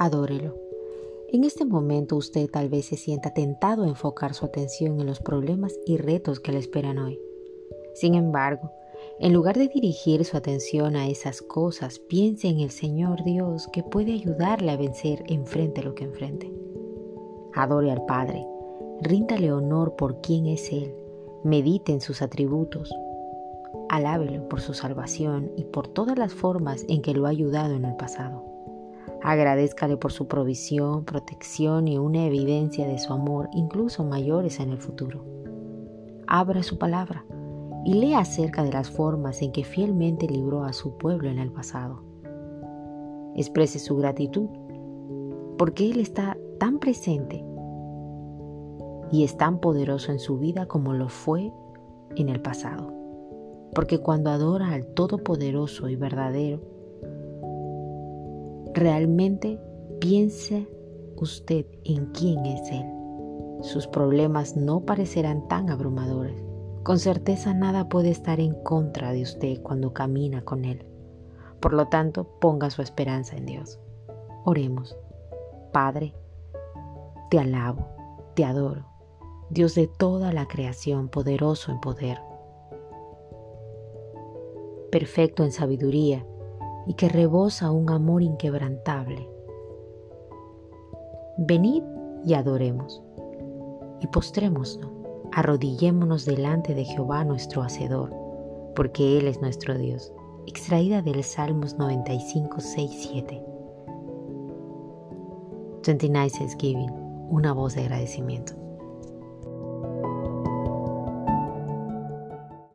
Adórelo. En este momento usted tal vez se sienta tentado a enfocar su atención en los problemas y retos que le esperan hoy. Sin embargo, en lugar de dirigir su atención a esas cosas, piense en el Señor Dios que puede ayudarle a vencer enfrente lo que enfrente. Adore al Padre, ríndale honor por quien es Él, medite en sus atributos, alábelo por su salvación y por todas las formas en que lo ha ayudado en el pasado. Agradezcale por su provisión, protección y una evidencia de su amor, incluso mayores en el futuro. Abra su palabra y lea acerca de las formas en que fielmente libró a su pueblo en el pasado. Exprese su gratitud porque Él está tan presente y es tan poderoso en su vida como lo fue en el pasado. Porque cuando adora al Todopoderoso y verdadero, realmente piense usted en quién es Él. Sus problemas no parecerán tan abrumadores. Con certeza nada puede estar en contra de usted cuando camina con Él. Por lo tanto, ponga su esperanza en Dios. Oremos. Padre, te alabo, te adoro, Dios de toda la creación, poderoso en poder, perfecto en sabiduría y que rebosa un amor inquebrantable. Venid y adoremos, y postrémonos, arrodillémonos delante de Jehová nuestro Hacedor, porque Él es nuestro Dios. Extraída del Salmos 95, 6, 7. 29 Thanksgiving, una voz de agradecimiento.